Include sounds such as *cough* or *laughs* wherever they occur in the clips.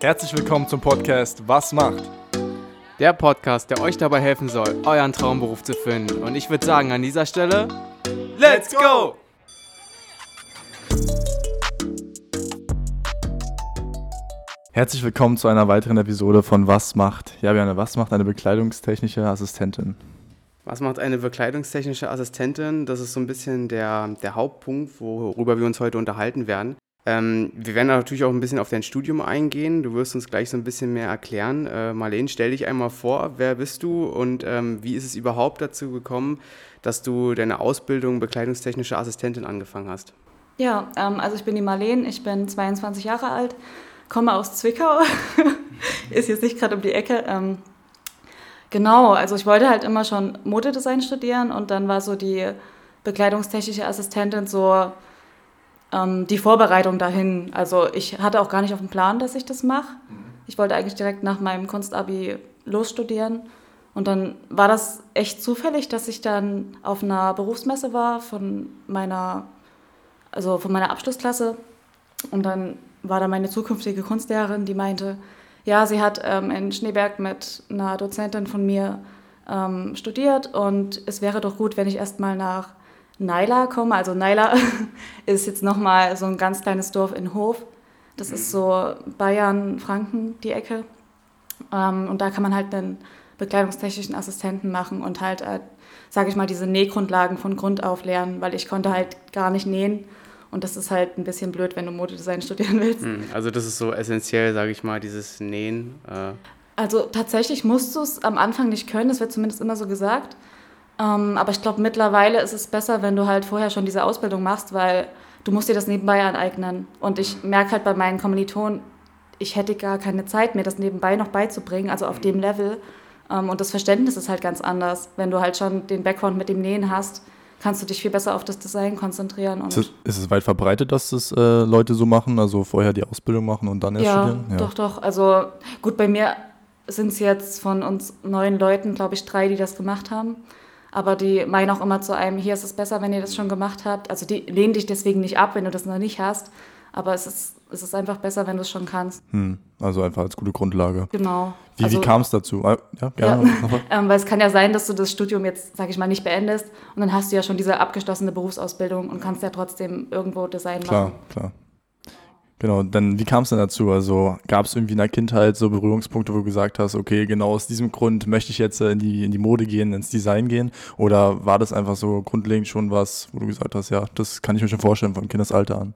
Herzlich willkommen zum Podcast Was macht? Der Podcast, der euch dabei helfen soll, euren Traumberuf zu finden. Und ich würde sagen, an dieser Stelle, Let's go! Herzlich willkommen zu einer weiteren Episode von Was macht? Ja, Björn, was macht eine bekleidungstechnische Assistentin? Was macht eine bekleidungstechnische Assistentin? Das ist so ein bisschen der, der Hauptpunkt, worüber wir uns heute unterhalten werden. Ähm, wir werden natürlich auch ein bisschen auf dein Studium eingehen. Du wirst uns gleich so ein bisschen mehr erklären. Äh, Marlene, stell dich einmal vor. Wer bist du und ähm, wie ist es überhaupt dazu gekommen, dass du deine Ausbildung bekleidungstechnische Assistentin angefangen hast? Ja, ähm, also ich bin die Marlene, ich bin 22 Jahre alt, komme aus Zwickau, *laughs* ist jetzt nicht gerade um die Ecke. Ähm, genau, also ich wollte halt immer schon Modedesign studieren und dann war so die bekleidungstechnische Assistentin so ähm, die Vorbereitung dahin. Also ich hatte auch gar nicht auf dem Plan, dass ich das mache. Ich wollte eigentlich direkt nach meinem Kunstabi losstudieren. Und dann war das echt zufällig, dass ich dann auf einer Berufsmesse war von meiner, also von meiner Abschlussklasse. Und dann war da meine zukünftige Kunstlehrerin, die meinte, ja, sie hat ähm, in Schneeberg mit einer Dozentin von mir ähm, studiert und es wäre doch gut, wenn ich erstmal nach Naila komme. Also Naila *laughs* ist jetzt nochmal so ein ganz kleines Dorf in Hof. Das ist so Bayern, Franken, die Ecke. Ähm, und da kann man halt einen bekleidungstechnischen Assistenten machen und halt, äh, sage ich mal, diese Nähgrundlagen von Grund auf lernen, weil ich konnte halt gar nicht nähen. Und das ist halt ein bisschen blöd, wenn du Modedesign studieren willst. Hm, also das ist so essentiell, sage ich mal, dieses Nähen. Äh. Also tatsächlich musst du es am Anfang nicht können, das wird zumindest immer so gesagt. Ähm, aber ich glaube, mittlerweile ist es besser, wenn du halt vorher schon diese Ausbildung machst, weil du musst dir das nebenbei aneignen. Und ich merke halt bei meinen Kommilitonen, ich hätte gar keine Zeit, mir das nebenbei noch beizubringen, also auf dem Level. Ähm, und das Verständnis ist halt ganz anders. Wenn du halt schon den Background mit dem Nähen hast, kannst du dich viel besser auf das Design konzentrieren. ist, es, ist, es, weit verbreitet, dass das äh, Leute so machen, also vorher die Ausbildung machen und dann erst ja, studieren? Ja, doch, doch. Also gut, bei mir sind es jetzt von uns neun Leuten, glaube ich, drei, die das gemacht haben. Aber die meinen auch immer zu einem, hier ist es besser, wenn ihr das schon gemacht habt. Also die lehnen dich deswegen nicht ab, wenn du das noch nicht hast. Aber es ist, es ist einfach besser, wenn du es schon kannst. Hm, also einfach als gute Grundlage. Genau. Wie, also, wie kam es dazu? Ah, ja, gerne. Ja. *laughs* ähm, weil es kann ja sein, dass du das Studium jetzt, sage ich mal, nicht beendest und dann hast du ja schon diese abgeschlossene Berufsausbildung und kannst ja trotzdem irgendwo Design klar, machen. Klar, klar. Genau, dann wie kam es denn dazu? Also gab es irgendwie in der Kindheit so Berührungspunkte, wo du gesagt hast, okay, genau aus diesem Grund möchte ich jetzt äh, in die, in die Mode gehen, ins Design gehen? Oder war das einfach so grundlegend schon was, wo du gesagt hast, ja, das kann ich mir schon vorstellen vom Kindesalter an?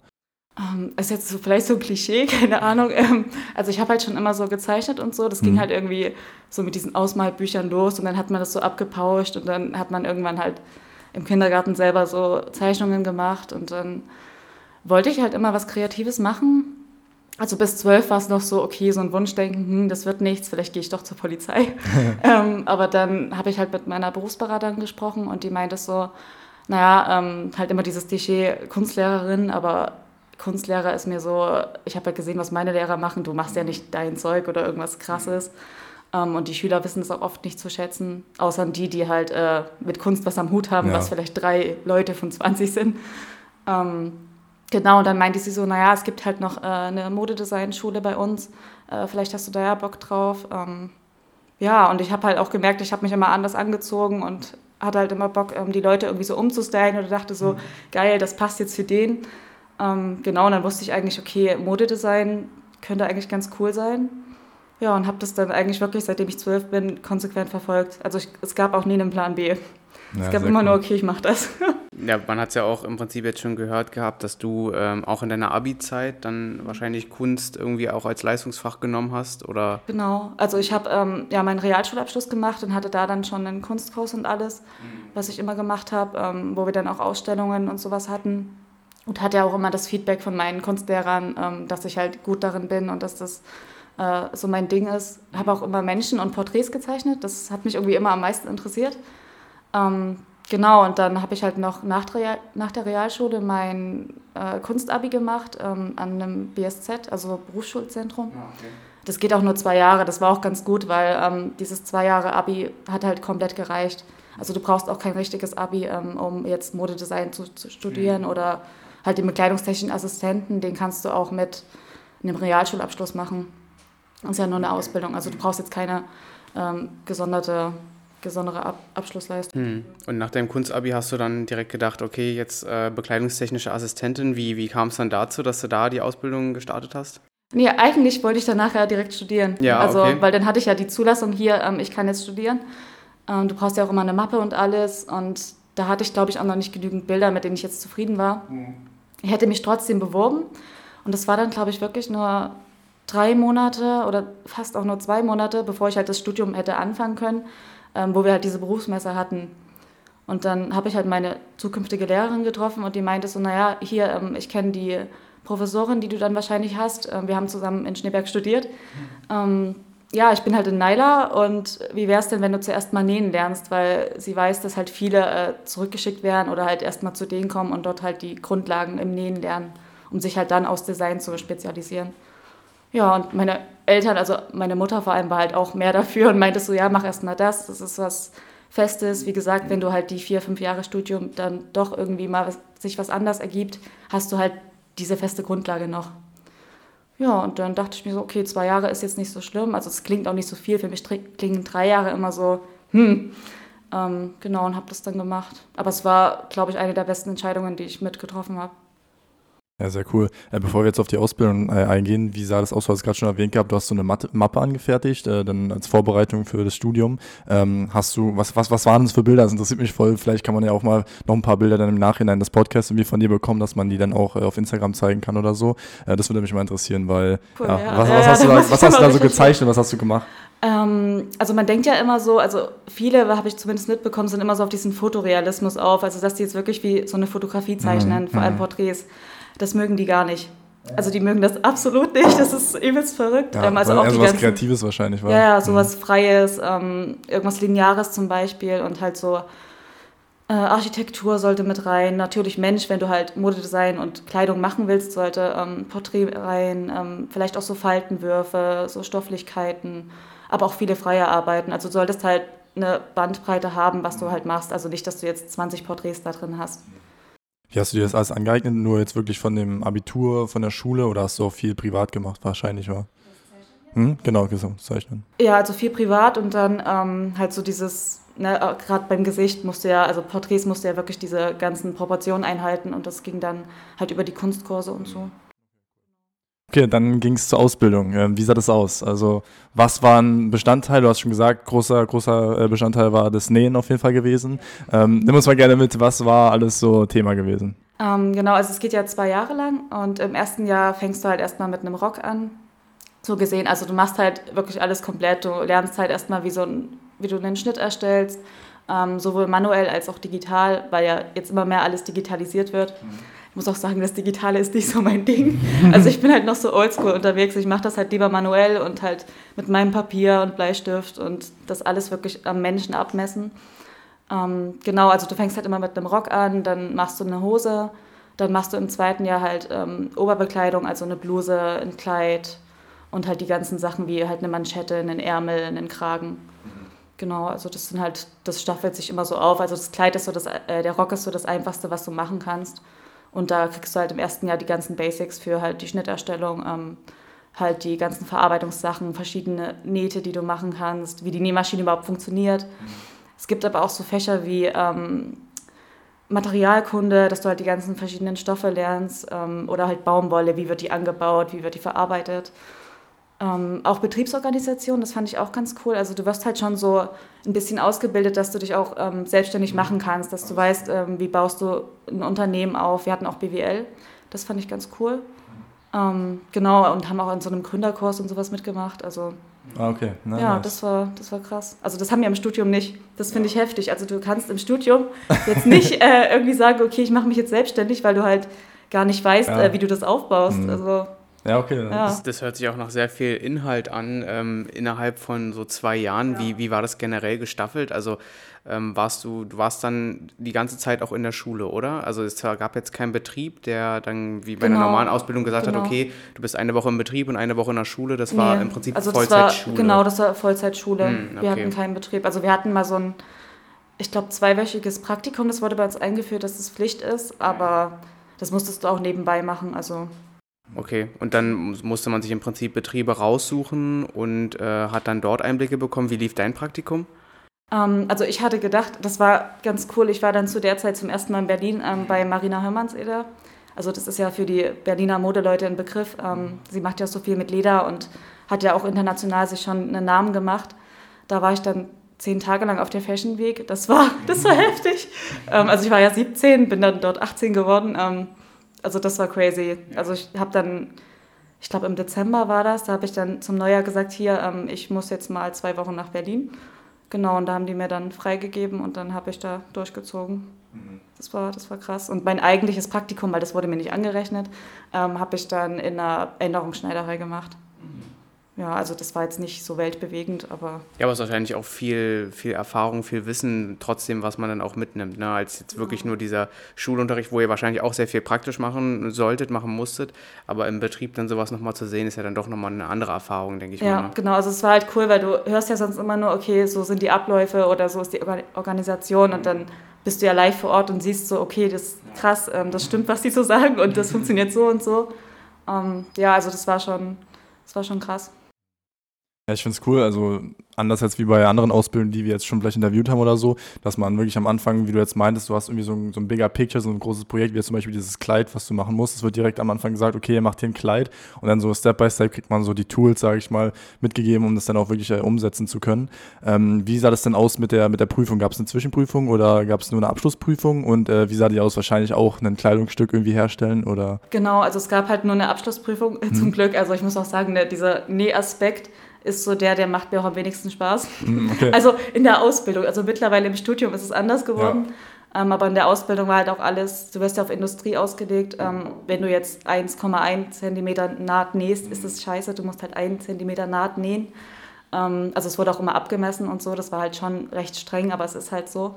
Um, ähm, ist jetzt so, vielleicht so ein Klischee, *laughs* keine Ahnung. Ähm, also ich habe halt schon immer so gezeichnet und so. Das ging mhm. halt irgendwie so mit diesen Ausmalbüchern los und dann hat man das so abgepauscht und dann hat man irgendwann halt im Kindergarten selber so Zeichnungen gemacht und dann wollte ich halt immer was Kreatives machen. Also bis zwölf war es noch so, okay, so ein Wunschdenken, hm, das wird nichts, vielleicht gehe ich doch zur Polizei. *laughs* ähm, aber dann habe ich halt mit meiner Berufsberaterin gesprochen und die meinte so, naja, ähm, halt immer dieses Klischee Kunstlehrerin, aber Kunstlehrer ist mir so, ich habe halt gesehen, was meine Lehrer machen, du machst ja nicht dein Zeug oder irgendwas Krasses. Ähm, und die Schüler wissen es auch oft nicht zu schätzen, außer die, die halt äh, mit Kunst was am Hut haben, ja. was vielleicht drei Leute von 20 sind. Ähm, Genau, und dann meinte sie so, naja, es gibt halt noch äh, eine Modedesign-Schule bei uns, äh, vielleicht hast du da ja Bock drauf. Ähm, ja, und ich habe halt auch gemerkt, ich habe mich immer anders angezogen und hatte halt immer Bock, ähm, die Leute irgendwie so umzustylen oder dachte so, mhm. geil, das passt jetzt für den. Ähm, genau, und dann wusste ich eigentlich, okay, Modedesign könnte eigentlich ganz cool sein. Ja, und habe das dann eigentlich wirklich, seitdem ich zwölf bin, konsequent verfolgt. Also ich, es gab auch nie einen Plan B. Ja, es gab immer cool. nur, okay, ich mache das. *laughs* Ja, man hat es ja auch im Prinzip jetzt schon gehört gehabt, dass du ähm, auch in deiner Abi-Zeit dann wahrscheinlich Kunst irgendwie auch als Leistungsfach genommen hast, oder? Genau, also ich habe ähm, ja meinen Realschulabschluss gemacht und hatte da dann schon einen Kunstkurs und alles, mhm. was ich immer gemacht habe, ähm, wo wir dann auch Ausstellungen und sowas hatten. Und hatte ja auch immer das Feedback von meinen Kunstlehrern, ähm, dass ich halt gut darin bin und dass das äh, so mein Ding ist. Habe auch immer Menschen und Porträts gezeichnet, das hat mich irgendwie immer am meisten interessiert. Ähm, Genau, und dann habe ich halt noch nach der, nach der Realschule mein äh, Kunstabi gemacht ähm, an einem BSZ, also Berufsschulzentrum. Ah, okay. Das geht auch nur zwei Jahre, das war auch ganz gut, weil ähm, dieses zwei Jahre Abi hat halt komplett gereicht. Also du brauchst auch kein richtiges Abi, ähm, um jetzt Modedesign zu, zu studieren mhm. oder halt den bekleidungstechnischen Assistenten, den kannst du auch mit einem Realschulabschluss machen. Das ist ja nur eine Ausbildung. Also du brauchst jetzt keine ähm, gesonderte, gesondere Ab Abschlussleistung. Hm. Und nach deinem Kunstabi hast du dann direkt gedacht, okay, jetzt äh, bekleidungstechnische Assistentin. Wie, wie kam es dann dazu, dass du da die Ausbildung gestartet hast? Nee, eigentlich wollte ich danach ja direkt studieren. Ja, also, okay. weil dann hatte ich ja die Zulassung hier, ähm, ich kann jetzt studieren. Ähm, du brauchst ja auch immer eine Mappe und alles. Und da hatte ich, glaube ich, auch noch nicht genügend Bilder, mit denen ich jetzt zufrieden war. Ich hätte mich trotzdem beworben. Und das war dann, glaube ich, wirklich nur drei Monate oder fast auch nur zwei Monate, bevor ich halt das Studium hätte anfangen können, ähm, wo wir halt diese Berufsmesse hatten. Und dann habe ich halt meine zukünftige Lehrerin getroffen und die meinte so, naja, hier, ähm, ich kenne die Professorin, die du dann wahrscheinlich hast. Ähm, wir haben zusammen in Schneeberg studiert. Ähm, ja, ich bin halt in Naila und wie wäre es denn, wenn du zuerst mal nähen lernst, weil sie weiß, dass halt viele äh, zurückgeschickt werden oder halt erst mal zu denen kommen und dort halt die Grundlagen im Nähen lernen, um sich halt dann aus Design zu spezialisieren. Ja, und meine Eltern, also meine Mutter vor allem, war halt auch mehr dafür und meinte so, ja, mach erst mal das, das ist was Festes. Wie gesagt, wenn du halt die vier, fünf Jahre Studium dann doch irgendwie mal was, sich was anders ergibt, hast du halt diese feste Grundlage noch. Ja, und dann dachte ich mir so, okay, zwei Jahre ist jetzt nicht so schlimm. Also es klingt auch nicht so viel. Für mich klingen drei Jahre immer so, hm. Ähm, genau, und habe das dann gemacht. Aber es war, glaube ich, eine der besten Entscheidungen, die ich mitgetroffen habe. Ja, sehr cool. Äh, bevor wir jetzt auf die Ausbildung äh, eingehen, wie sah das aus? Du hast es gerade schon erwähnt gehabt, du hast so eine Matte, Mappe angefertigt, äh, dann als Vorbereitung für das Studium. Ähm, hast du, was, was, was waren das für Bilder? Das interessiert mich voll. Vielleicht kann man ja auch mal noch ein paar Bilder dann im Nachhinein des Podcasts irgendwie von dir bekommen, dass man die dann auch äh, auf Instagram zeigen kann oder so. Äh, das würde mich mal interessieren, weil Cool, ja, ja. was, was hast du da was hast du da so gezeichnet? Was hast du gemacht? Ähm, also man denkt ja immer so, also viele, habe ich zumindest mitbekommen, sind immer so auf diesen Fotorealismus auf. Also dass die jetzt wirklich wie so eine Fotografie zeichnen, vor allem Porträts. Das mögen die gar nicht. Also die mögen das absolut nicht. Das ist übelst verrückt. Ja, ähm, also auch eher die so was ganzen, Kreatives wahrscheinlich war. Ja, ja, sowas Freies, ähm, irgendwas Lineares zum Beispiel und halt so äh, Architektur sollte mit rein. Natürlich Mensch, wenn du halt Modedesign und Kleidung machen willst, sollte ähm, Porträt rein. Ähm, vielleicht auch so Faltenwürfe, so Stofflichkeiten, aber auch viele freie Arbeiten. Also du solltest halt eine Bandbreite haben, was du halt machst. Also nicht, dass du jetzt 20 Porträts da drin hast. Wie hast du dir das alles angeeignet? Nur jetzt wirklich von dem Abitur, von der Schule oder hast du auch viel privat gemacht? Wahrscheinlich, war. Hm? Genau, Gesamtzeichnen. Ja, also viel privat und dann ähm, halt so dieses, ne, gerade beim Gesicht musste ja, also Porträts musste ja wirklich diese ganzen Proportionen einhalten und das ging dann halt über die Kunstkurse und so. Okay, dann ging es zur Ausbildung. Ähm, wie sah das aus? Also, was waren Bestandteile? Du hast schon gesagt, großer, großer äh, Bestandteil war das Nähen auf jeden Fall gewesen. Ähm, nimm uns mal gerne mit, was war alles so Thema gewesen? Ähm, genau, also es geht ja zwei Jahre lang und im ersten Jahr fängst du halt erstmal mit einem Rock an. So gesehen, also du machst halt wirklich alles komplett. Du lernst halt erstmal, wie, so ein, wie du einen Schnitt erstellst, ähm, sowohl manuell als auch digital, weil ja jetzt immer mehr alles digitalisiert wird. Ich muss auch sagen, das Digitale ist nicht so mein Ding. Also ich bin halt noch so oldschool unterwegs. Ich mache das halt lieber manuell und halt mit meinem Papier und Bleistift und das alles wirklich am Menschen abmessen. Ähm, genau, also du fängst halt immer mit einem Rock an, dann machst du eine Hose, dann machst du im zweiten Jahr halt ähm, Oberbekleidung, also eine Bluse, ein Kleid und halt die ganzen Sachen wie halt eine Manschette, einen Ärmel, einen Kragen. Genau, also das sind halt, das staffelt sich immer so auf. Also das Kleid ist so das, äh, der Rock ist so das Einfachste, was du machen kannst. Und da kriegst du halt im ersten Jahr die ganzen Basics für halt die Schnitterstellung, ähm, halt die ganzen Verarbeitungssachen, verschiedene Nähte, die du machen kannst, wie die Nähmaschine überhaupt funktioniert. Es gibt aber auch so Fächer wie ähm, Materialkunde, dass du halt die ganzen verschiedenen Stoffe lernst ähm, oder halt Baumwolle, wie wird die angebaut, wie wird die verarbeitet. Ähm, auch Betriebsorganisation, das fand ich auch ganz cool. Also du wirst halt schon so ein bisschen ausgebildet, dass du dich auch ähm, selbstständig machen kannst, dass du weißt, ähm, wie baust du ein Unternehmen auf. Wir hatten auch BWL, das fand ich ganz cool. Ähm, genau, und haben auch in so einem Gründerkurs und sowas mitgemacht. Also Ah, okay. Na, ja, nice. das war, das war krass. Also das haben wir im Studium nicht. Das finde ich heftig. Also du kannst im Studium jetzt nicht äh, irgendwie sagen, okay, ich mache mich jetzt selbstständig, weil du halt gar nicht weißt, Ja. äh, wie du das aufbaust. Mhm. Also ja, okay. Ja. Das, das hört sich auch nach sehr viel Inhalt an. Ähm, innerhalb von so zwei Jahren, wie, wie war das generell gestaffelt? Also ähm, warst du, du warst dann die ganze Zeit auch in der Schule, oder? Also es gab jetzt keinen Betrieb, der dann wie bei einer Genau. normalen Ausbildung gesagt Genau. hat, okay, du bist eine Woche im Betrieb und eine Woche in der Schule. Das war Nee. im Prinzip also das Vollzeitschule. War, genau, das war Vollzeitschule. Hm, Wir okay. hatten keinen Betrieb. Also wir hatten mal so ein, ich glaube, zweiwöchiges Praktikum. Das wurde bei uns eingeführt, dass es Pflicht ist, aber das musstest du auch nebenbei machen. Also Okay, und dann musste man sich im Prinzip Betriebe raussuchen und äh, hat dann dort Einblicke bekommen. Wie lief dein Praktikum? Ähm, also ich hatte gedacht, das war ganz cool. Ich war dann zu der Zeit zum ersten Mal in Berlin ähm, bei Marina Hörmannseder. Also das ist ja für die Berliner Modeleute ein Begriff. Ähm, sie macht ja so viel mit Leder und hat ja auch international sich schon einen Namen gemacht. Da war ich dann zehn Tage lang auf der Fashion Week. Das war, *laughs* das war heftig. Ähm, also ich war ja 17, bin dann dort 18 geworden. Also das war crazy. Also ich habe dann, ich glaube im Dezember war das, da habe ich dann zum Neujahr gesagt, hier, ähm, ich muss jetzt mal zwei Wochen nach Berlin. Genau, und da haben die mir dann freigegeben und dann habe ich da durchgezogen. Mhm. Das war, das war krass. Und mein eigentliches Praktikum, weil das wurde mir nicht angerechnet, ähm, habe ich dann in einer Änderungsschneiderei gemacht. Ja, also das war jetzt nicht so weltbewegend, aber. Ja, aber es ist wahrscheinlich auch viel, viel Erfahrung, viel Wissen, trotzdem, was man dann auch mitnimmt, ne? als jetzt wirklich nur dieser Schulunterricht, wo ihr wahrscheinlich auch sehr viel praktisch machen solltet, machen musstet, aber im Betrieb dann sowas nochmal zu sehen, ist ja dann doch nochmal eine andere Erfahrung, denke ich ja, mal. Ja, ne? genau, also es war halt cool, weil du hörst ja sonst immer nur, okay, so sind die Abläufe oder so ist die Organisation und dann bist du ja live vor Ort und siehst so, okay, das ist krass, ähm, das stimmt, was die so *laughs* sagen und das funktioniert so und so. Ähm, ja, also das war schon, das war schon krass. Ja, ich finde es cool, also anders als wie bei anderen Ausbildungen, die wir jetzt schon vielleicht interviewt haben oder so, dass man wirklich am Anfang, wie du jetzt meintest, du hast irgendwie so ein, so ein bigger Picture, so ein großes Projekt, wie jetzt zum Beispiel dieses Kleid, was du machen musst. Es wird direkt am Anfang gesagt, okay, ihr macht hier ein Kleid und dann so Step by Step kriegt man so die Tools, sage ich mal, mitgegeben, um das dann auch wirklich äh, umsetzen zu können. Ähm, wie sah das denn aus mit der, mit der Prüfung? Gab es eine Zwischenprüfung oder gab es nur eine Abschlussprüfung und äh, wie sah die aus? Wahrscheinlich auch ein Kleidungsstück irgendwie herstellen oder? Genau, also es gab halt nur eine Abschlussprüfung, hm. zum Glück. Also ich muss auch sagen, der, dieser Nähaspekt, ist so der, der macht mir auch am wenigsten Spaß. Mm, okay. Also in der Ausbildung. Also mittlerweile im Studium ist es anders geworden. Ja. Ähm, aber in der Ausbildung war halt auch alles, du wirst ja auf Industrie ausgelegt. Ähm, wenn du jetzt 1,1 cm Naht nähst, ist das scheiße. Du musst halt 1 cm Naht nähen. Ähm, also es wurde auch immer abgemessen und so. Das war halt schon recht streng, aber es ist halt so.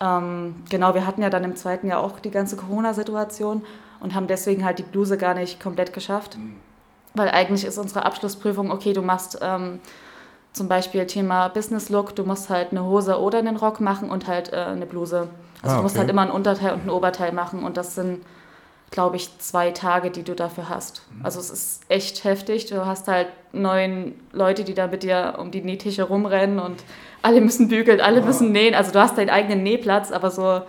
Ähm, genau, wir hatten ja dann im zweiten Jahr auch die ganze Corona-Situation und haben deswegen halt die Bluse gar nicht komplett geschafft. Mhm weil eigentlich ist unsere Abschlussprüfung, okay, du machst ähm, zum Beispiel Thema Business Look, du musst halt eine Hose oder einen Rock machen und halt äh, eine Bluse. Also ah, du musst halt immer ein Unterteil und ein Oberteil machen und das sind, glaube ich, zwei Tage, die du dafür hast. Mhm. Also es ist echt heftig. Du hast halt neun Leute, die da mit dir um die Nähtische rumrennen und alle müssen bügeln, alle müssen nähen. Also du hast deinen eigenen Nähplatz, aber so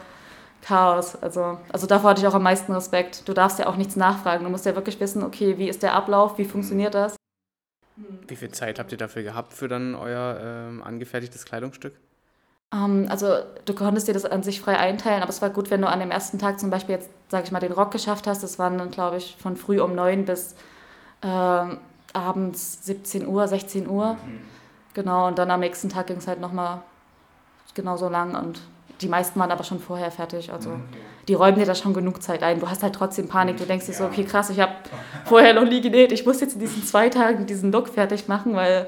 Chaos. Also, also davor hatte ich auch am meisten Respekt. Du darfst ja auch nichts nachfragen. Du musst ja wirklich wissen, okay, wie ist der Ablauf, wie funktioniert das? Wie viel Zeit habt ihr dafür gehabt für dann euer ähm, angefertigtes Kleidungsstück? Um, ähm, also du konntest dir das an sich frei einteilen, aber es war gut, wenn du an dem ersten Tag zum Beispiel jetzt, sag ich mal, den Rock geschafft hast. Das waren dann, glaube ich, von früh um neun bis äh, abends 17 Uhr, 16 Uhr. Mhm. Genau, und dann am nächsten Tag ging es halt nochmal genauso lang und die meisten waren aber schon vorher fertig. Also mhm. die räumen dir da schon genug Zeit ein. Du hast halt trotzdem Panik. Du denkst dir so, okay, krass, ich habe vorher noch nie genäht. Ich muss jetzt in diesen zwei Tagen diesen Look fertig machen, weil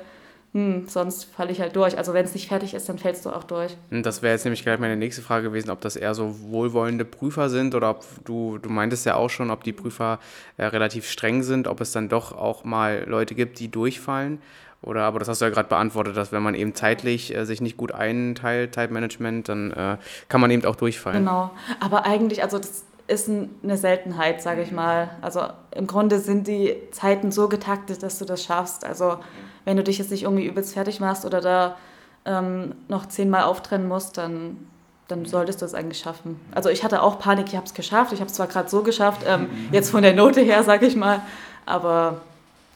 hm, sonst falle ich halt durch. Also wenn es nicht fertig ist, dann fällst du auch durch. Das wäre jetzt nämlich gleich meine nächste Frage gewesen, ob das eher so wohlwollende Prüfer sind oder ob du, du meintest ja auch schon, ob die Prüfer äh, relativ streng sind, ob es dann doch auch mal Leute gibt, die durchfallen. Oder, aber das hast du ja gerade beantwortet, dass wenn man eben zeitlich äh, sich nicht gut einteilt, Zeitmanagement, dann äh, kann man eben auch durchfallen. Genau. Aber eigentlich, also das ist eine Seltenheit, sage ich mal. Also im Grunde sind die Zeiten so getaktet, dass du das schaffst. Also wenn du dich jetzt nicht irgendwie übelst fertig machst oder da ähm, noch zehnmal auftrennen musst, dann, dann solltest du es eigentlich schaffen. Also ich hatte auch Panik, ich habe es geschafft. Ich habe es zwar gerade so geschafft, ähm, jetzt von der Note her, sage ich mal, aber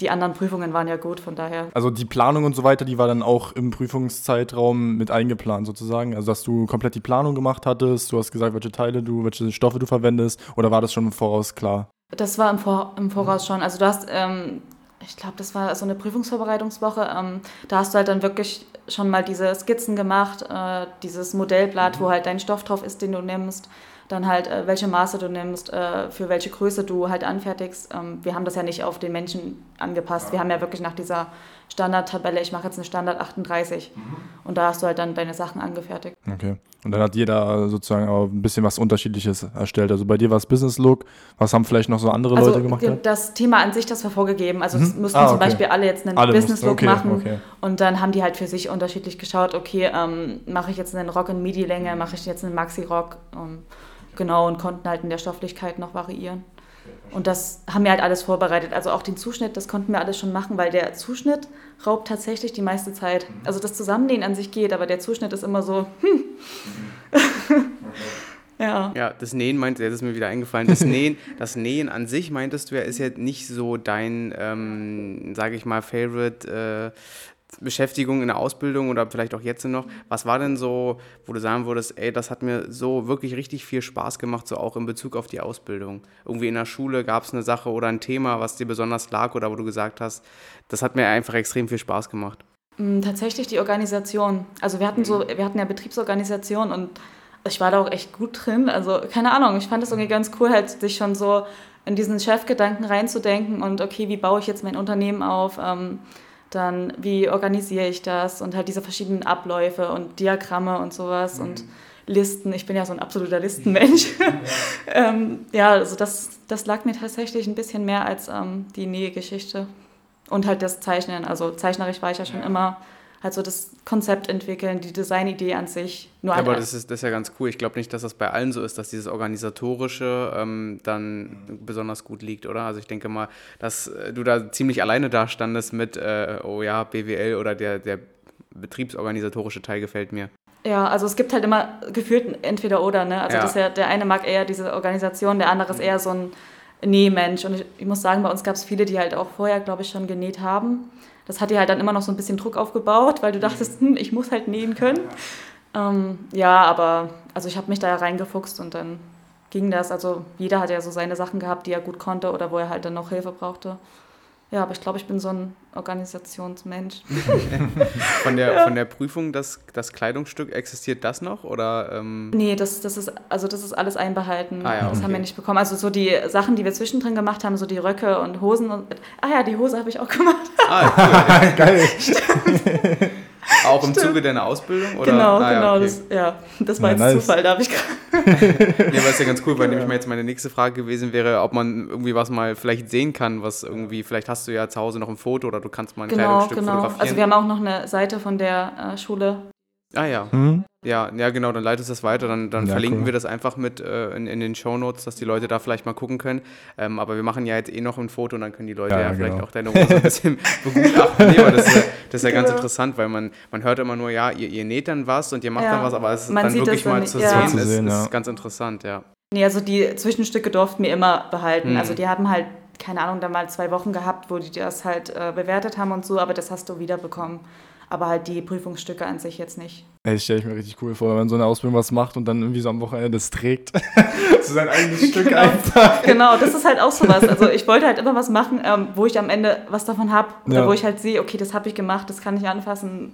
die anderen Prüfungen waren ja gut, von daher. Also die Planung und so weiter, die war dann auch im Prüfungszeitraum mit eingeplant sozusagen. Also dass du komplett die Planung gemacht hattest, du hast gesagt, welche Teile du, welche Stoffe du verwendest, oder war das schon im Voraus klar? Das war im, Vor im Voraus schon. Also du hast, ähm, ich glaube, das war so eine Prüfungsvorbereitungswoche. Ähm, da hast du halt dann wirklich schon mal diese Skizzen gemacht, äh, dieses Modellblatt, mhm. wo halt dein Stoff drauf ist, den du nimmst dann halt, äh, welche Maße du nimmst, äh, für welche Größe du halt anfertigst. Ähm, wir haben das ja nicht auf den Menschen angepasst. Wir haben ja wirklich nach dieser Standardtabelle, ich mache jetzt eine Standard 38 mhm. und da hast du halt dann deine Sachen angefertigt. Okay. Und dann hat jeder sozusagen auch ein bisschen was Unterschiedliches erstellt. Also bei dir war es Business Look. Was haben vielleicht noch so andere also Leute gemacht? Das Thema an sich, das war vorgegeben. Also mhm. müssten ah, okay. zum Beispiel alle jetzt einen alle Business Look okay, machen. Okay. Und dann haben die halt für sich unterschiedlich geschaut, okay, ähm, mache ich jetzt einen Rock in Midi-Länge, mache ich jetzt einen Maxi-Rock. Ähm, Genau, und konnten halt in der Stofflichkeit noch variieren. Und das haben wir halt alles vorbereitet. Also auch den Zuschnitt, das konnten wir alles schon machen, weil der Zuschnitt raubt tatsächlich die meiste Zeit. Mhm. Also das Zusammennähen an sich geht, aber der Zuschnitt ist immer so, hm. Mhm. *laughs* Ja. Ja, das Nähen meinte, das ist mir wieder eingefallen. Das Nähen, *laughs* das Nähen an sich meintest du ja, ist ja nicht so dein, ähm, sage ich mal, Favorite äh, Beschäftigung in der Ausbildung oder vielleicht auch jetzt noch. Was war denn so, wo du sagen würdest, ey, das hat mir so wirklich richtig viel Spaß gemacht, so auch in Bezug auf die Ausbildung? Irgendwie in der Schule gab es eine Sache oder ein Thema, was dir besonders lag oder wo du gesagt hast, das hat mir einfach extrem viel Spaß gemacht? Mm, tatsächlich die Organisation. Also wir hatten so, wir hatten ja Betriebsorganisation und ich war da auch echt gut drin. Also keine Ahnung, ich fand es irgendwie ganz cool, halt sich schon so in diesen Chefgedanken reinzudenken und okay, wie baue ich jetzt mein Unternehmen auf? Ähm, dann wie organisiere ich das und halt diese verschiedenen Abläufe und Diagramme und sowas mhm. und Listen. Ich bin ja so ein absoluter Listenmensch. Ja, *laughs* *laughs* ähm, ja also das, das lag mir tatsächlich ein bisschen mehr als ähm, die Nähegeschichte. Und halt das Zeichnen. Also zeichnerisch war ich ja schon ja. immer halt so das Konzept entwickeln, die Designidee an sich. Nur ja, aber das ist, das ist ja ganz cool. Ich glaube nicht, dass das bei allen so ist, dass dieses Organisatorische ähm, dann besonders gut liegt, oder? Also ich denke mal, dass äh, du da ziemlich alleine dastandest mit, äh, oh ja, BWL oder der, der betriebsorganisatorische Teil gefällt mir. Ja, also es gibt halt immer gefühlt entweder oder, ne? Also ja. das ja, der eine mag eher diese Organisation, der andere ist eher so ein Nähmensch. Und ich, ich muss sagen, bei uns gab es viele, die halt auch vorher, glaube ich, schon genäht haben das hat dir halt dann immer noch so ein bisschen Druck aufgebaut, weil du dachtest, hm, ich muss halt nähen können. Ähm, ja, aber also ich habe mich da reingefuchst und dann ging das. Also jeder hat ja so seine Sachen gehabt, die er gut konnte oder wo er halt dann noch Hilfe brauchte. Ja, aber ich glaube, ich bin so ein Organisationsmensch. *laughs* von, der, ja. von der Prüfung, das, das Kleidungsstück, existiert das noch? Oder, ähm nee, das, das, ist, also das ist alles einbehalten. Ah, ja, das okay. haben wir nicht bekommen. Also so die Sachen, die wir zwischendrin gemacht haben, so die Röcke und Hosen. Und, ah ja, die Hose habe ich auch gemacht. Ah, cool. *laughs* Geil. *laughs* Auch im Zuge deiner Ausbildung? Oder? Genau, ah, ja, genau. Okay. Das, ja, das war ja, jetzt nice. Zufall, da habe ich gerade. *laughs* ja, aber ist ja ganz cool, weil nämlich mal jetzt meine nächste Frage gewesen wäre, ob man irgendwie was mal vielleicht sehen kann, was irgendwie, vielleicht hast du ja zu Hause noch ein Foto oder du kannst mal ein genau, Kleidungsstück genau. fotografieren. Also wir haben auch noch eine Seite von der äh, Schule, Ah ja. Mhm. Ja, ja, genau, dann leitest du das weiter, dann, dann ja, verlinken cool. wir das einfach mit äh, in, in den Show Notes, dass die Leute da vielleicht mal gucken können. Ähm, aber wir machen ja jetzt eh noch ein Foto und dann können die Leute ja, ja vielleicht genau. auch deine Hose ein bisschen *laughs* begutachten. Nee, aber das ist ja, das ist ja ganz interessant, weil man, man hört immer nur, ja, ihr, ihr näht dann was und ihr macht dann was, aber es ist dann wirklich mal zu sehen, ist, sehen, ist ganz interessant, ja. Nee, also die Zwischenstücke durften wir immer behalten. Mhm. Also die haben halt, keine Ahnung, da mal zwei Wochen gehabt, wo die das halt äh, bewertet haben und so, aber das hast du wiederbekommen aber halt die Prüfungsstücke an sich jetzt nicht. Ey, das stelle ich mir richtig cool vor, wenn man so eine Ausbildung was macht und dann irgendwie so am Wochenende das trägt. *laughs* so sein eigenes *laughs* Stück genau. einfach. Genau, das ist halt auch sowas. Also ich wollte halt immer was machen, ähm, wo ich am Ende was davon habe oder ja. wo ich halt sehe, okay, das habe ich gemacht, das kann ich anfassen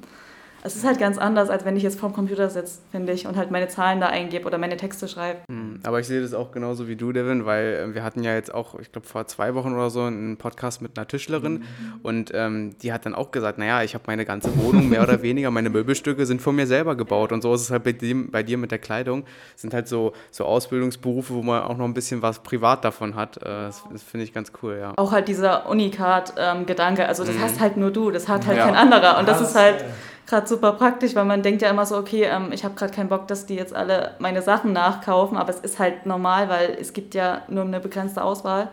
es ist halt ganz anders, als wenn ich jetzt vorm Computer sitze, finde ich, und halt meine Zahlen da eingebe oder meine Texte schreibe. Hm, aber ich sehe das auch genauso wie du, Devin, weil äh, wir hatten ja jetzt auch, ich glaube, vor zwei Wochen oder so einen Podcast mit einer Tischlerin mhm. und ähm, die hat dann auch gesagt, naja, ich habe meine ganze Wohnung mehr oder *laughs* weniger, meine Möbelstücke sind von mir selber gebaut und so ist es halt bei, dem, bei dir mit der Kleidung. Das sind halt so, so Ausbildungsberufe, wo man auch noch ein bisschen was privat davon hat. Äh, das, das finde ich ganz cool, ja. Auch halt dieser Unicard-Gedanke, ähm, also das mhm. hast halt nur du, das hat halt ja. kein anderer und das ist halt gerade super praktisch, weil man denkt ja immer so, okay, ähm, ich habe gerade keinen Bock, dass die jetzt alle meine Sachen nachkaufen, aber es ist halt normal, weil es gibt ja nur eine begrenzte Auswahl.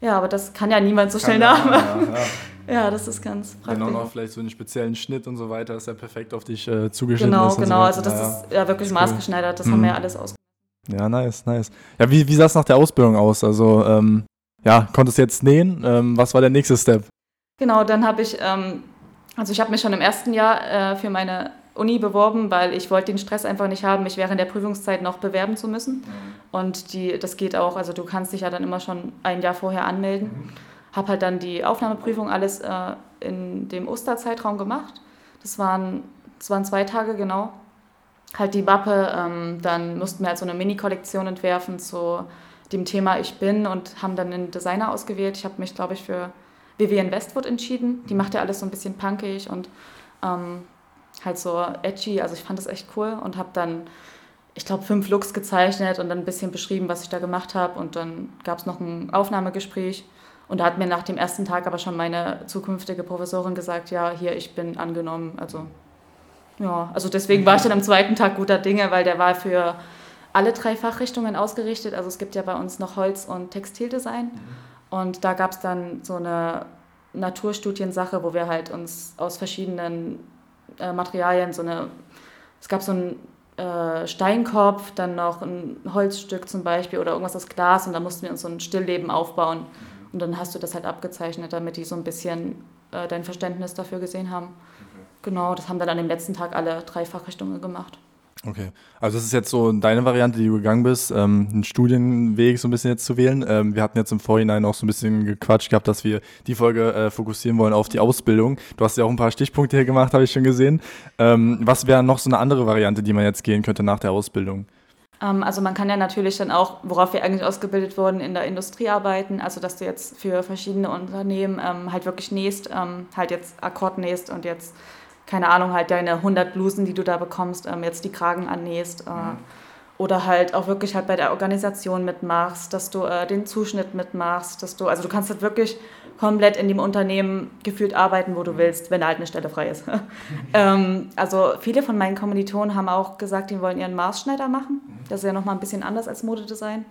Ja, aber das kann ja niemand so schnell nachmachen. Ja, ja. *laughs* ja, das ist ganz praktisch. Genau, noch vielleicht so einen speziellen Schnitt und so weiter, ist ja perfekt auf dich äh, zugeschnitten. Genau, ist genau, so also das ist ja wirklich ist maßgeschneidert, cool. das mhm. haben wir ja alles ausgemacht. Ja, nice, nice. Ja, wie, wie sah es nach der Ausbildung aus? Also, ähm, ja, konntest du jetzt nähen? Ähm, was war der nächste Step? Genau, dann habe ich ähm, also ich habe mich schon im ersten Jahr äh, für meine Uni beworben, weil ich wollte den Stress einfach nicht haben, mich während der Prüfungszeit noch bewerben zu müssen. Mhm. Und die, das geht auch, also du kannst dich ja dann immer schon ein Jahr vorher anmelden. Mhm. Habe halt dann die Aufnahmeprüfung alles äh, in dem Osterzeitraum gemacht. Das waren, das waren zwei Tage genau. Halt die Mappe, ähm, dann mussten wir halt so eine Mini-Kollektion entwerfen zu dem Thema Ich bin und haben dann einen Designer ausgewählt. Ich habe mich, glaube ich, für Vivian Westwood entschieden. Die macht ja alles so ein bisschen punkig und ähm, halt so edgy. Also ich fand das echt cool und habe dann, ich glaube, fünf Looks gezeichnet und dann ein bisschen beschrieben, was ich da gemacht habe. Und dann gab es noch ein Aufnahmegespräch. Und da hat mir nach dem ersten Tag aber schon meine zukünftige Professorin gesagt, ja, hier, ich bin angenommen. Also ja, also deswegen war ich dann am zweiten Tag guter Dinge, weil der war für alle drei Fachrichtungen ausgerichtet. Also es gibt ja bei uns noch Holz- und Textildesign. Mhm. Und da gab es dann so eine Naturstudiensache, wo wir halt uns aus verschiedenen äh, Materialien so eine, es gab so einen äh, Steinkopf, dann noch ein Holzstück zum Beispiel oder irgendwas aus Glas und da mussten wir uns so ein Stillleben aufbauen. Und dann hast du das halt abgezeichnet, damit die so ein bisschen äh, dein Verständnis dafür gesehen haben. Genau, das haben dann an dem letzten Tag alle drei Fachrichtungen gemacht. Okay, also das ist jetzt so deine Variante, die du gegangen bist, ähm, einen Studienweg so ein bisschen jetzt zu wählen. Ähm, wir hatten jetzt im Vorhinein auch so ein bisschen gequatscht gehabt, dass wir die Folge äh, fokussieren wollen auf die Ausbildung. Du hast ja auch ein paar Stichpunkte hier gemacht, habe ich schon gesehen. Ähm, was wäre noch so eine andere Variante, die man jetzt gehen könnte nach der Ausbildung? Ähm, also man kann ja natürlich dann auch, worauf wir eigentlich ausgebildet wurden, in der Industrie arbeiten. Also dass du jetzt für verschiedene Unternehmen ähm, halt wirklich nähst, ähm, halt jetzt Akkord nähst und jetzt keine Ahnung, halt deine 100 Blusen, die du da bekommst, ähm, jetzt die Kragen annähst. Äh, mhm. Oder halt auch wirklich halt bei der Organisation mitmachst, dass du äh, den Zuschnitt mitmachst, dass du, also du kannst halt wirklich komplett in dem Unternehmen gefühlt arbeiten, wo du mhm. willst, wenn da halt eine Stelle frei ist. *laughs* ähm, also viele von meinen Kommilitonen haben auch gesagt, die wollen ihren Maßschneider machen. Mhm. Das ist ja nochmal ein bisschen anders als Modedesign.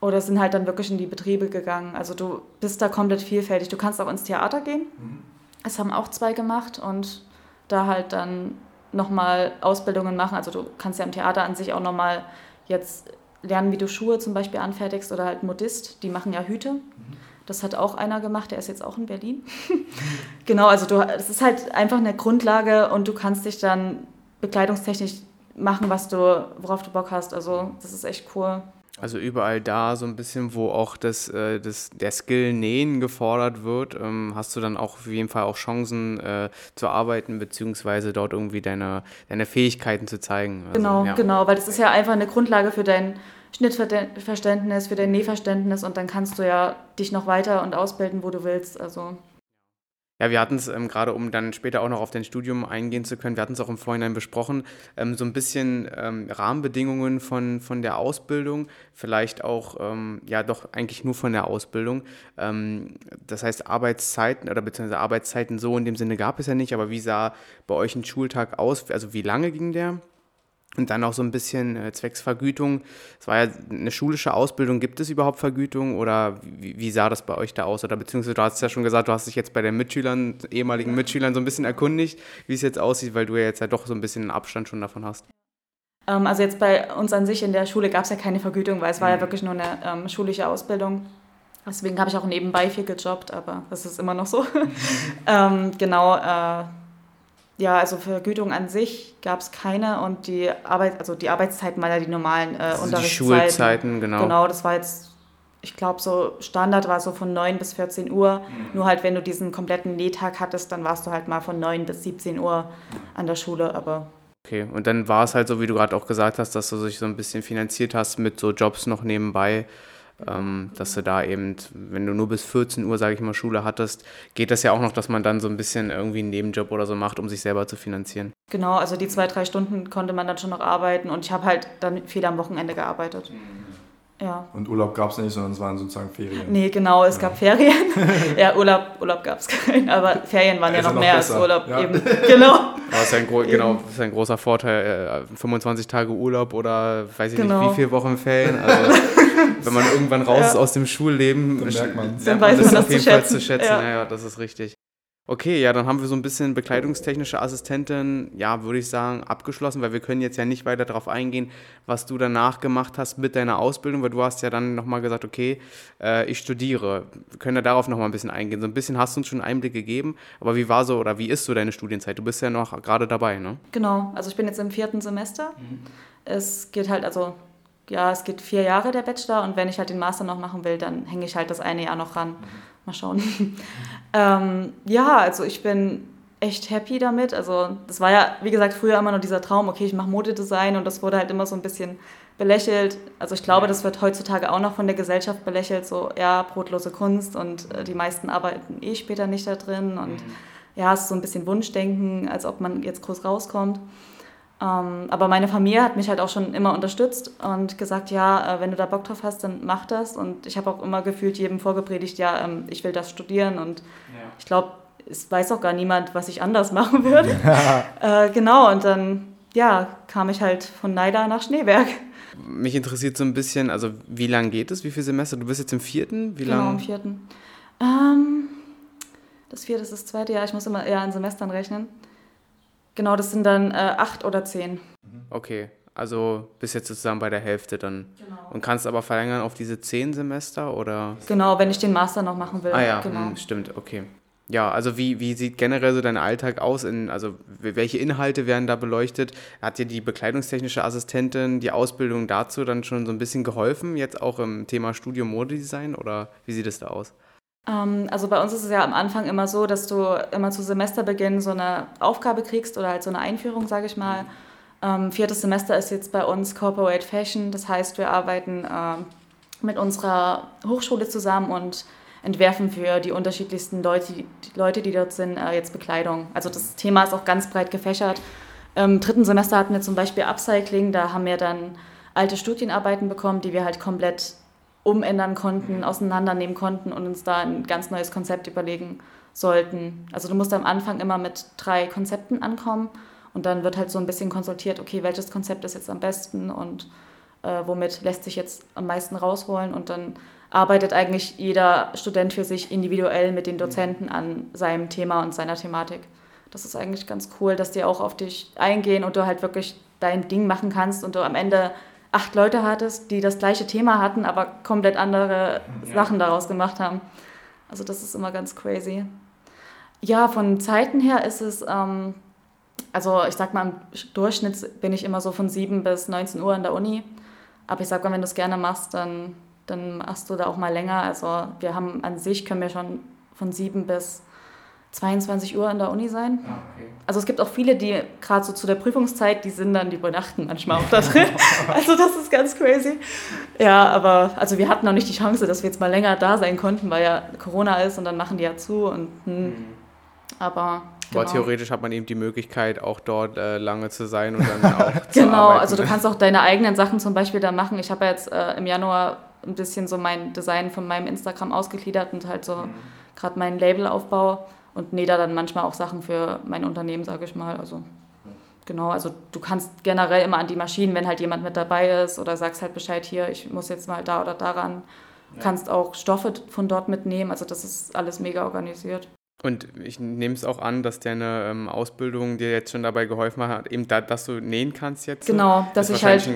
Oder sind halt dann wirklich in die Betriebe gegangen. Also du bist da komplett vielfältig. Du kannst auch ins Theater gehen. Mhm. Das haben auch zwei gemacht und da halt dann nochmal Ausbildungen machen. Also du kannst ja im Theater an sich auch nochmal jetzt lernen, wie du Schuhe zum Beispiel anfertigst oder halt Modist, die machen ja Hüte. Das hat auch einer gemacht, der ist jetzt auch in Berlin. *laughs* genau, also du, es ist halt einfach eine Grundlage und du kannst dich dann bekleidungstechnisch machen, was du, worauf du Bock hast. Also das ist echt cool. Also überall da so ein bisschen, wo auch das, äh, das, der Skill Nähen gefordert wird, ähm, hast du dann auch auf jeden Fall auch Chancen äh, zu arbeiten, beziehungsweise dort irgendwie deine, deine Fähigkeiten zu zeigen. Also, genau, ja. genau, weil das ist ja einfach eine Grundlage für dein Schnittverständnis, für dein Nähverständnis und dann kannst du ja dich noch weiter und ausbilden, wo du willst. Also ja, wir hatten es ähm, gerade, um dann später auch noch auf dein Studium eingehen zu können, wir hatten es auch im Vorhinein besprochen, ähm, so ein bisschen ähm, Rahmenbedingungen von, von der Ausbildung, vielleicht auch, ähm, ja doch eigentlich nur von der Ausbildung. Ähm, das heißt Arbeitszeiten oder beziehungsweise Arbeitszeiten so in dem Sinne gab es ja nicht, aber wie sah bei euch ein Schultag aus? Also wie lange ging der? Und dann auch so ein bisschen äh, zwecks Vergütung. Es war ja eine schulische Ausbildung. Gibt es überhaupt Vergütung oder wie, wie, sah das bei euch da aus? Oder beziehungsweise du hast ja schon gesagt, du hast dich jetzt bei den Mitschülern, ehemaligen Mitschülern so ein bisschen erkundigt, wie es jetzt aussieht, weil du ja jetzt ja doch so ein bisschen einen Abstand schon davon hast. Ähm, also jetzt bei uns an sich in der Schule gab es ja keine Vergütung, weil es war ja mhm. wirklich nur eine ähm, schulische Ausbildung. Deswegen habe ich auch nebenbei viel gejobbt, aber das ist immer noch so. *laughs* ähm, genau. Äh, ja, also Vergütung an sich gab es keine und die Arbeit, also die Arbeitszeiten waren ja die normalen äh, also Unterrichtszeiten. Die Schulzeiten, genau. Genau, das war jetzt, ich glaube, so Standard war so von 9 bis 14 Uhr. Mhm. Nur halt, wenn du diesen kompletten Nähtag hattest, dann warst du halt mal von 9 bis 17 Uhr an der Schule, aber. Okay, und dann war es halt so, wie du gerade auch gesagt hast, dass du dich so ein bisschen finanziert hast mit so Jobs noch nebenbei ähm, dass du da eben, wenn du nur bis 14 Uhr, sage ich mal, Schule hattest, geht das ja auch noch, dass man dann so ein bisschen irgendwie einen Nebenjob oder so macht, um sich selber zu finanzieren. Genau, also die zwei, drei Stunden konnte man dann schon noch arbeiten und ich habe halt dann viel am Wochenende gearbeitet. Ja. Und Urlaub gab es nicht, sondern es waren sozusagen Ferien. Nee, genau, es ja. gab Ferien. *laughs* ja, Urlaub, Urlaub gab es keinen, aber Ferien waren ja, ja noch mehr besser. als Urlaub ja. eben. Genau. *laughs* Das ist, ein, genau, das ist ein großer Vorteil. 25 äh, Tage Urlaub oder weiß ich genau. nicht, wie viele Wochen Ferien. Also *laughs* wenn man irgendwann raus ja. ist aus dem Schulleben, dann merkt man, dann weiß man das auf jeden Fall zu schätzen. Ja. ja, das ist richtig. Okay, ja, dann haben wir so ein bisschen bekleidungstechnische Assistentin, ja, würde ich sagen, abgeschlossen, weil wir können jetzt ja nicht weiter darauf eingehen, was du danach gemacht hast mit deiner Ausbildung, weil du hast ja dann nochmal gesagt, okay, äh, ich studiere. Wir können ja darauf nochmal ein bisschen eingehen. So ein bisschen hast du uns schon einen Einblick gegeben, aber wie war so oder wie ist so deine Studienzeit? Du bist ja noch gerade dabei, ne? Genau, also ich bin jetzt im vierten Semester. Mhm. Es geht halt, also ja, es geht vier Jahre der Bachelor und wenn ich halt den Master noch machen will, dann hänge ich halt das eine Jahr noch ran. Mal schauen. *laughs* ähm, ja, also ich bin echt happy damit. Also das war ja, wie gesagt, früher immer nur dieser Traum, okay, ich mache Modedesign und das wurde halt immer so ein bisschen belächelt. Also ich glaube, das wird heutzutage auch noch von der Gesellschaft belächelt, so ja, brotlose Kunst und äh, die meisten arbeiten eh später nicht da drin und mhm. ja, es ist so ein bisschen Wunschdenken, als ob man jetzt groß rauskommt. Ähm, aber meine Familie hat mich halt auch schon immer unterstützt und gesagt, ja, äh, wenn du da Bock drauf hast, dann mach das. Und ich habe auch immer gefühlt jedem vorgepredigt, ja, ähm, ich will das studieren. Und ja. ich glaube, es weiß auch gar niemand, was ich anders *laughs* machen würde. Ja. *laughs* äh, genau, und dann ja, kam ich halt von Neida nach Schneeberg. mich interessiert so ein bisschen, also wie lange geht es? Wie viele Semester? Du bist jetzt im vierten? Wie genau, lang? im vierten. Ähm, das vierte ist das zweite Jahr. Ich muss immer eher an Semestern rechnen. Genau, das sind dann äh, acht oder zehn. Okay, also bist jetzt sozusagen bei der Hälfte dann. Genau. Und kannst aber verlängern auf diese zehn Semester oder? Genau, wenn ich den Master noch machen will. Ah ja, genau. hm, stimmt, okay. Ja, also wie, wie sieht generell so dein Alltag aus? In, also welche Inhalte werden da beleuchtet? Hat dir die bekleidungstechnische Assistentin die Ausbildung dazu dann schon so ein bisschen geholfen, jetzt auch im Thema Studium Modedesign oder wie sieht es da aus? Ähm, also bei uns ist es ja am Anfang immer so, dass du immer zu Semesterbeginn so eine Aufgabe kriegst oder halt so eine Einführung, sage ich mal. Ähm, viertes Semester ist jetzt bei uns Corporate Fashion, das heißt, wir arbeiten ähm, mit unserer Hochschule zusammen und entwerfen für die unterschiedlichsten Leute, die, die Leute, die dort sind, äh, jetzt Bekleidung. Also das Thema ist auch ganz breit gefächert. Im dritten Semester hatten wir zum Beispiel Upcycling, da haben wir dann alte Studienarbeiten bekommen, die wir halt komplett umändern konnten, auseinandernehmen konnten und uns da ein ganz neues Konzept überlegen sollten. Also du musst am Anfang immer mit drei Konzepten ankommen und dann wird halt so ein bisschen konsultiert, okay, welches Konzept ist jetzt am besten und äh, womit lässt sich jetzt am meisten rausholen und dann arbeitet eigentlich jeder Student für sich individuell mit den Dozenten an seinem Thema und seiner Thematik. Das ist eigentlich ganz cool, dass die auch auf dich eingehen und du halt wirklich dein Ding machen kannst und du am Ende acht Leute hattest, die das gleiche Thema hatten, aber komplett andere ja. Sachen daraus gemacht haben. Also das ist immer ganz crazy. Ja, von Zeiten her ist es, ähm, also ich sag mal, im Durchschnitt bin ich immer so von 7 bis 19 Uhr in der Uni. Aber ich sag mal, wenn du es gerne machst, dann dann machst du da auch mal länger. Also wir haben an sich, können wir schon von 7 bis 22 Uhr in der Uni sein. Ah, okay. Also es gibt auch viele, die gerade so zu der Prüfungszeit, die sind dann, die übernachten manchmal auch da drin. *laughs* also das ist ganz crazy. Ja, aber also wir hatten noch nicht die Chance, dass wir jetzt mal länger da sein konnten, weil ja Corona ist und dann machen die ja zu und hm, mhm. aber Genau. Aber theoretisch hat man eben die Möglichkeit, auch dort äh, lange zu sein und dann auch *laughs* Genau, also du kannst auch deine eigenen Sachen zum Beispiel da machen. Ich habe jetzt äh, im Januar ein bisschen so mein Design von meinem Instagram ausgegliedert und halt so mhm. gerade meinen Labelaufbau und nähe da dann manchmal auch Sachen für mein Unternehmen, sage ich mal. Also genau, also du kannst generell immer an die Maschinen, wenn halt jemand mit dabei ist oder sagst halt Bescheid hier, ich muss jetzt mal da oder daran. Ja. Kannst auch Stoffe von dort mitnehmen, also das ist alles mega organisiert. Und ich nehme es auch an, dass deine ähm, Ausbildung dir jetzt schon dabei geholfen hat, eben da, dass du nähen kannst jetzt. Genau, dass ich halt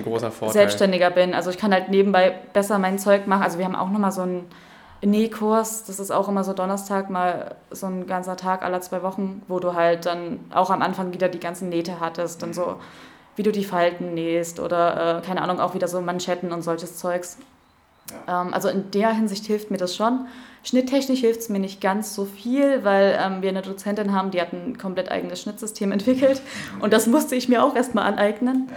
selbstständiger bin. Also ich kann halt nebenbei besser mein Zeug machen. Also wir haben auch nochmal so einen Nähkurs, das ist auch immer so Donnerstag mal so ein ganzer Tag aller zwei Wochen, wo du halt dann auch am Anfang wieder die ganzen Nähte hattest, dann so wie du die Falten nähst oder äh, keine Ahnung, auch wieder so Manschetten und solches Zeugs. Ja. Ähm, also in der Hinsicht hilft mir das schon. Schnitttechnisch hilft es mir nicht ganz so viel, weil ähm, wir eine Dozentin haben, die hat ein komplett eigenes Schnittsystem entwickelt und das musste ich mir auch erstmal aneignen.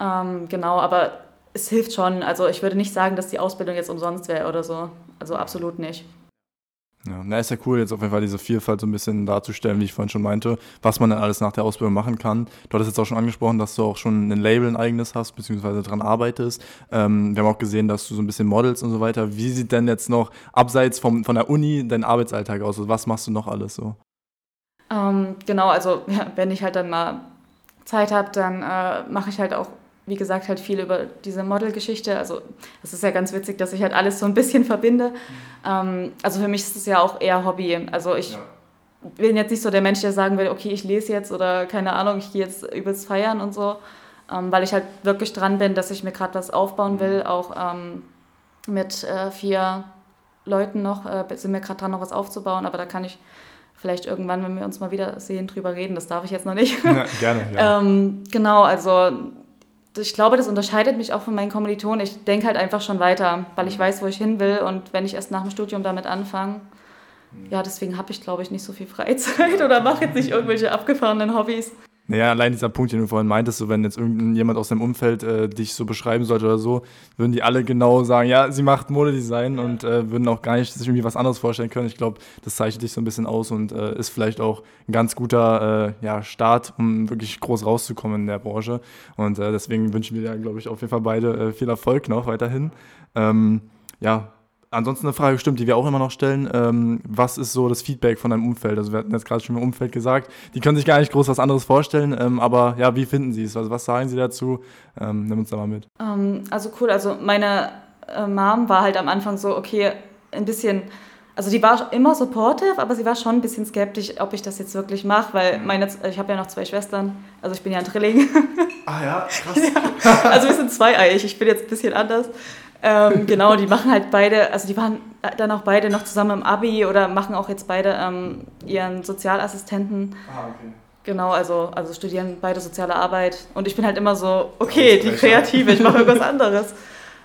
Ja. Ähm, genau, aber es hilft schon. Also ich würde nicht sagen, dass die Ausbildung jetzt umsonst wäre oder so. Also absolut nicht. Ja, na, ist ja cool, jetzt auf jeden Fall diese Vielfalt so ein bisschen darzustellen, wie ich vorhin schon meinte, was man dann alles nach der Ausbildung machen kann. Du hattest jetzt auch schon angesprochen, dass du auch schon ein Label, ein eigenes hast, beziehungsweise daran arbeitest. Ähm, wir haben auch gesehen, dass du so ein bisschen modelst und so weiter. Wie sieht denn jetzt noch abseits vom, von der Uni dein Arbeitsalltag aus? Also was machst du noch alles so? Ähm, genau, also ja, wenn ich halt dann mal Zeit habe, dann äh, mache ich halt auch wie gesagt, halt viel über diese Model-Geschichte. Also es ist ja ganz witzig, dass ich halt alles so ein bisschen verbinde. Ähm, also für mich ist es ja auch eher Hobby. Also ich ja. bin jetzt nicht so der Mensch, der sagen will, okay, ich lese jetzt oder keine Ahnung, ich gehe jetzt übelst feiern und so, ähm, weil ich halt wirklich dran bin, dass ich mir gerade was aufbauen will, mhm. auch ähm, mit äh, vier Leuten noch, äh, sind wir gerade dran, noch was aufzubauen, aber da kann ich vielleicht irgendwann, wenn wir uns mal wieder sehen, drüber reden. Das darf ich jetzt noch nicht. Ja, gerne. *laughs* Ja. ähm, genau, also ich glaube, das unterscheidet mich auch von meinen Kommilitonen. Ich denke halt einfach schon weiter, weil ich mhm. weiß, wo ich hin will. Und wenn ich erst nach dem Studium damit anfange, mhm. ja, deswegen habe ich, glaube ich, nicht so viel Freizeit *laughs* oder mache jetzt nicht irgendwelche abgefahrenen Hobbys. Naja, allein dieser Punkt, den du vorhin meintest, so wenn jetzt irgendjemand aus deinem Umfeld äh, dich so beschreiben sollte oder so, würden die alle genau sagen, ja, sie macht Modedesign ja. und äh, würden auch gar nicht sich irgendwie was anderes vorstellen können. Ich glaube, das zeichnet dich so ein bisschen aus und äh, ist vielleicht auch ein ganz guter äh, ja, Start, um wirklich groß rauszukommen in der Branche. Und äh, deswegen wünschen wir dir, glaube ich, auf jeden Fall beide äh, viel Erfolg noch weiterhin. Ähm, ja, ansonsten eine Frage stimmt, die wir auch immer noch stellen. Ähm, was ist so das Feedback von deinem Umfeld? Also wir hatten jetzt gerade schon im Umfeld gesagt, die können sich gar nicht groß was anderes vorstellen, ähm, aber ja, wie finden sie es? Also was sagen sie dazu? Ähm, nimm uns da mal mit. Ähm, also cool, also meine äh, Mom war halt am Anfang so, okay, ein bisschen also die war immer supportive, aber sie war schon ein bisschen skeptisch, ob ich das jetzt wirklich mache, weil mhm. meine, ich habe ja noch zwei Schwestern, also ich bin ja ein Drilling. Ah ja, *laughs* krass. ja, also wir sind zweieich, ich bin jetzt ein bisschen anders. Ähm, genau, die machen halt beide, also die waren dann auch beide noch zusammen im Abi oder machen auch jetzt beide ähm, ihren Sozialassistenten. Ah, okay. Genau, also, also studieren beide soziale Arbeit. Und ich bin halt immer so, okay, die Kreative, ich mache irgendwas anderes.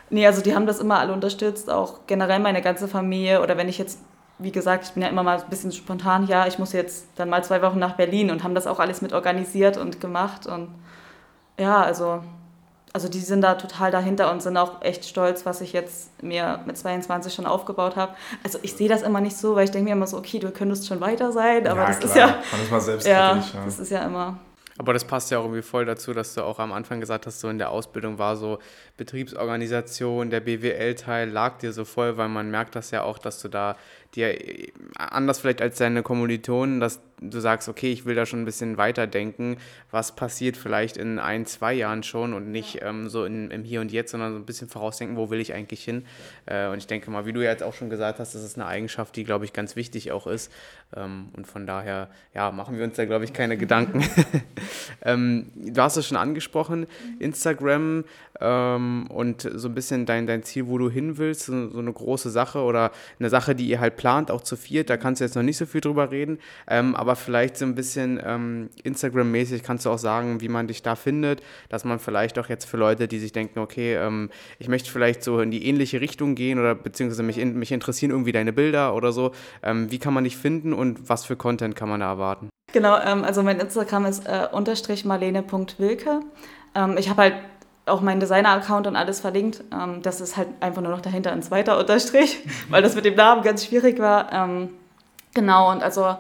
Nee, also die haben das immer alle unterstützt, auch generell meine ganze Familie. Oder wenn ich jetzt, wie gesagt, ich bin ja immer mal ein bisschen spontan, ja, ich muss jetzt dann mal zwei Wochen nach Berlin und haben das auch alles mit organisiert und gemacht. Und ja, also, also die sind da total dahinter und sind auch echt stolz, was ich jetzt mir mit 22 schon aufgebaut habe. Also ich sehe das immer nicht so, weil ich denke mir immer so, okay, du könntest schon weiter sein, aber ja, das klar. ist ja. Man ist mal selbst ja, ja, das ist ja immer. Aber das passt ja auch irgendwie voll dazu, dass du auch am Anfang gesagt hast, so in der Ausbildung war so Betriebsorganisation, der BWL-Teil lag dir so voll, weil man merkt das ja auch, dass du da dir anders vielleicht als deine Kommilitonen, dass du sagst, okay, ich will da schon ein bisschen weiterdenken, was passiert vielleicht in ein, zwei Jahren schon und nicht ähm, so in, im Hier und Jetzt, sondern so ein bisschen vorausdenken, wo will ich eigentlich hin. Äh, und ich denke mal, wie du ja jetzt auch schon gesagt hast, das ist eine Eigenschaft, die, glaube ich, ganz wichtig auch ist. Ähm, und von daher, ja, machen wir uns da, glaube ich, keine *laughs* Gedanken. *laughs* ähm, du hast es schon angesprochen, Instagram ähm, und so ein bisschen dein, dein Ziel, wo du hin willst, so, so, eine große Sache oder eine Sache, die ihr halt plant, auch zu viert, da kannst du jetzt noch nicht so viel drüber reden, ähm, aber vielleicht so ein bisschen ähm, Instagram-mäßig kannst du auch sagen, wie man dich da findet, dass man vielleicht auch jetzt für Leute, die sich denken, okay, ähm, ich möchte vielleicht so in die ähnliche Richtung gehen oder beziehungsweise mich, in, mich interessieren irgendwie deine Bilder oder so, ähm, wie kann man dich finden und was für Content kann man da erwarten? Genau, ähm, also mein Instagram ist äh, unterstrich marlene.wilke. Ähm, ich habe halt auch meinen Designer-Account und alles verlinkt. Ähm, das ist halt einfach nur noch dahinter ein zweiter Unterstrich, *laughs* weil das mit dem Namen ganz schwierig war. Ähm, genau, und also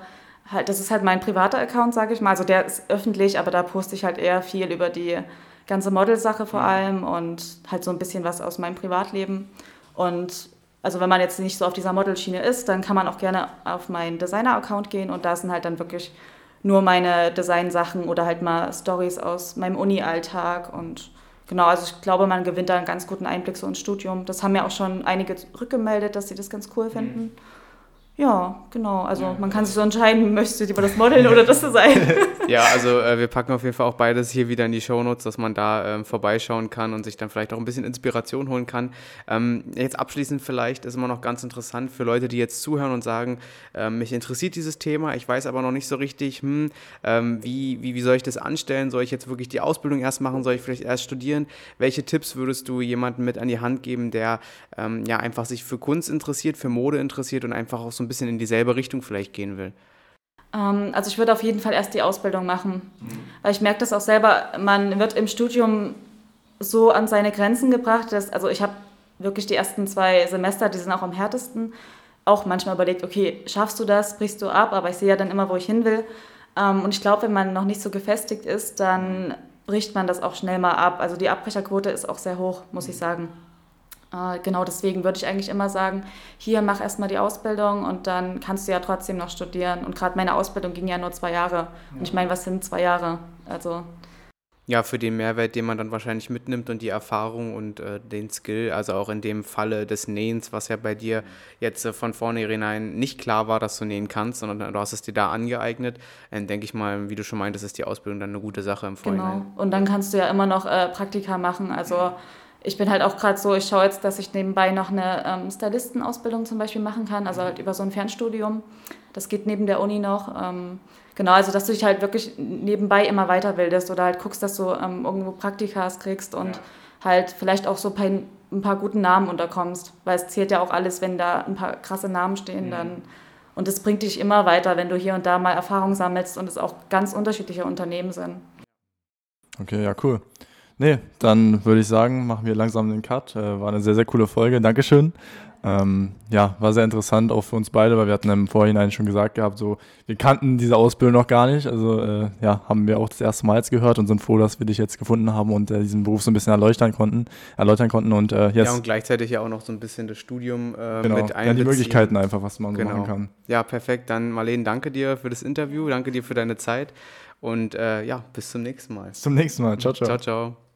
halt, das ist halt mein privater Account, sage ich mal. Also der ist öffentlich, aber da poste ich halt eher viel über die ganze Modelsache vor mhm. allem und halt so ein bisschen was aus meinem Privatleben. Und also wenn man jetzt nicht so auf dieser Modelschiene ist, dann kann man auch gerne auf meinen Designer-Account gehen und da sind halt dann wirklich nur meine Designsachen oder halt mal Stories aus meinem Uni-Alltag und genau, also ich glaube, man gewinnt da einen ganz guten Einblick so ins Studium. Das haben ja auch schon einige rückgemeldet, dass sie das ganz cool finden. Mhm. Ja, genau. Also ja. man kann sich so entscheiden, möchtest du lieber das Modeln oder das Design. *laughs* ja, also äh, wir packen auf jeden Fall auch beides hier wieder in die Shownotes, dass man da ähm, vorbeischauen kann und sich dann vielleicht auch ein bisschen Inspiration holen kann. Ähm, jetzt abschließend vielleicht ist immer noch ganz interessant für Leute, die jetzt zuhören und sagen, äh, mich interessiert dieses Thema, ich weiß aber noch nicht so richtig, hm, ähm, wie, wie, wie soll ich das anstellen? Soll ich jetzt wirklich die Ausbildung erst machen? Soll ich vielleicht erst studieren? Welche Tipps würdest du jemandem mit an die Hand geben, der ähm, ja einfach sich für Kunst interessiert, für Mode interessiert und einfach auch so ein bisschen in dieselbe Richtung vielleicht gehen will? Ähm, also ich würde auf jeden Fall erst die Ausbildung machen, mhm. weil ich merke das auch selber, man wird im Studium so an seine Grenzen gebracht, dass, also ich habe wirklich die ersten zwei Semester, die sind auch am härtesten, auch manchmal überlegt, okay, schaffst du das, brichst du ab, aber ich sehe ja dann immer, wo ich hin will. Ähm, und ich glaube, wenn man noch nicht so gefestigt ist, dann bricht man das auch schnell mal ab. Also die Abbrecherquote ist auch sehr hoch, muss ich sagen. Äh, genau deswegen würde ich eigentlich immer sagen, hier mach erstmal die Ausbildung und dann kannst du ja trotzdem noch studieren. Und gerade meine Ausbildung ging ja nur zwei Jahre. Und ich meine, was sind zwei Jahre? Also ja, für den Mehrwert, den man dann wahrscheinlich mitnimmt und die Erfahrung und äh, den Skill, also auch in dem Falle des Nähens, was ja bei dir jetzt äh, von vornherein nicht klar war, dass du nähen kannst, sondern du hast es dir da angeeignet, dann denke ich mal, wie du schon meintest, ist die Ausbildung dann eine gute Sache im Vorhinein. Genau, und dann kannst du ja immer noch äh, Praktika machen, also ich bin halt auch gerade so, ich schaue jetzt, dass ich nebenbei noch eine ähm, Stylistenausbildung zum Beispiel machen kann, also halt über so ein Fernstudium. Das geht neben der Uni noch. Ähm, genau, also dass du dich halt wirklich nebenbei immer weiterbildest oder halt guckst, dass du ähm, irgendwo Praktikas kriegst und ja. halt vielleicht auch so ein, ein paar guten Namen unterkommst. Weil es zählt ja auch alles, wenn da ein paar krasse Namen stehen, mhm. dann. Und es bringt dich immer weiter, wenn du hier und da mal Erfahrung sammelst und es auch ganz unterschiedliche Unternehmen sind. Okay, ja, cool. Nee, dann würde ich sagen, machen wir langsam den Cut. Äh, war eine sehr, sehr coole Folge. Dankeschön. Ähm, ja, war sehr interessant auch für uns beide, weil wir hatten im Vorhinein schon gesagt gehabt, so wir kannten diese Ausbildung noch gar nicht. Also äh, ja, haben wir auch das erste Mal jetzt gehört und sind froh, dass wir dich jetzt gefunden haben und äh, diesen Beruf so ein bisschen erläutern konnten, erläutern konnten und äh, jetzt ja und gleichzeitig ja auch noch so ein bisschen das Studium äh, genau, mit einbeziehen. Ja, die Möglichkeiten einfach, was man genau. so machen kann. Ja, perfekt. Dann Marlene, danke dir für das Interview, danke dir für deine Zeit und äh, ja, bis zum nächsten Mal. Bis zum nächsten Mal. Ciao, ciao. Ciao, ciao.